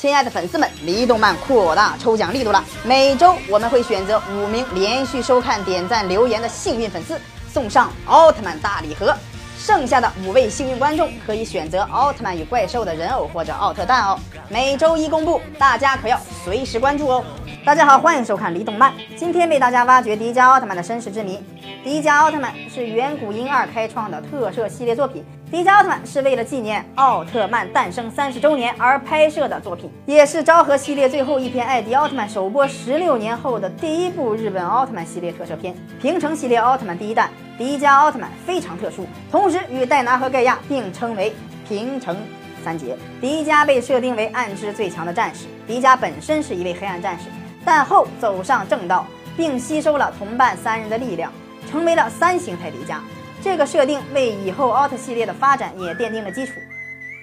亲爱的粉丝们，离动漫扩大抽奖力度了！每周我们会选择五名连续收看、点赞、留言的幸运粉丝，送上奥特曼大礼盒。剩下的五位幸运观众可以选择奥特曼与怪兽的人偶或者奥特蛋哦。每周一公布，大家可要随时关注哦。大家好，欢迎收看离动漫。今天为大家挖掘迪迦奥特曼的身世之谜。迪迦奥特曼是远古婴二开创的特摄系列作品。迪迦奥特曼是为了纪念奥特曼诞生三十周年而拍摄的作品，也是昭和系列最后一篇艾迪奥特曼首播十六年后的第一部日本奥特曼系列特摄片。平成系列奥特曼第一弹迪迦奥特曼非常特殊，同时与戴拿和盖亚并称为平成三杰。迪迦被设定为暗之最强的战士，迪迦本身是一位黑暗战士。但后走上正道，并吸收了同伴三人的力量，成为了三形态迪迦。这个设定为以后奥特系列的发展也奠定了基础。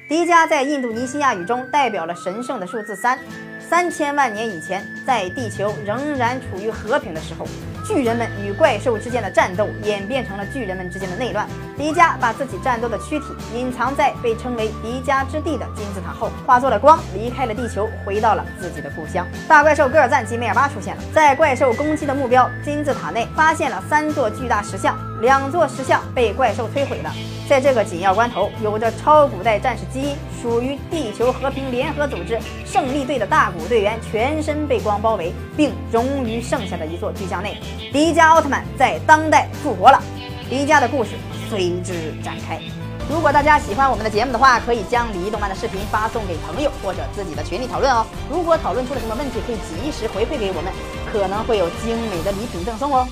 迪迦在印度尼西亚语中代表了神圣的数字三。三千万年以前，在地球仍然处于和平的时候。巨人们与怪兽之间的战斗演变成了巨人们之间的内乱。迪迦把自己战斗的躯体隐藏在被称为迪迦之地的金字塔后，化作了光，离开了地球，回到了自己的故乡。大怪兽戈尔赞及梅尔巴出现了，在怪兽攻击的目标金字塔内发现了三座巨大石像，两座石像被怪兽摧毁了。在这个紧要关头，有着超古代战士基因、属于地球和平联合组织胜利队的大古队员全身被光包围，并融于剩下的一座巨像内。迪迦奥特曼在当代复活了，迪迦的故事随之展开。如果大家喜欢我们的节目的话，可以将离动漫的视频发送给朋友或者自己的群里讨论哦。如果讨论出了什么问题，可以及时回馈给我们，可能会有精美的礼品赠送哦。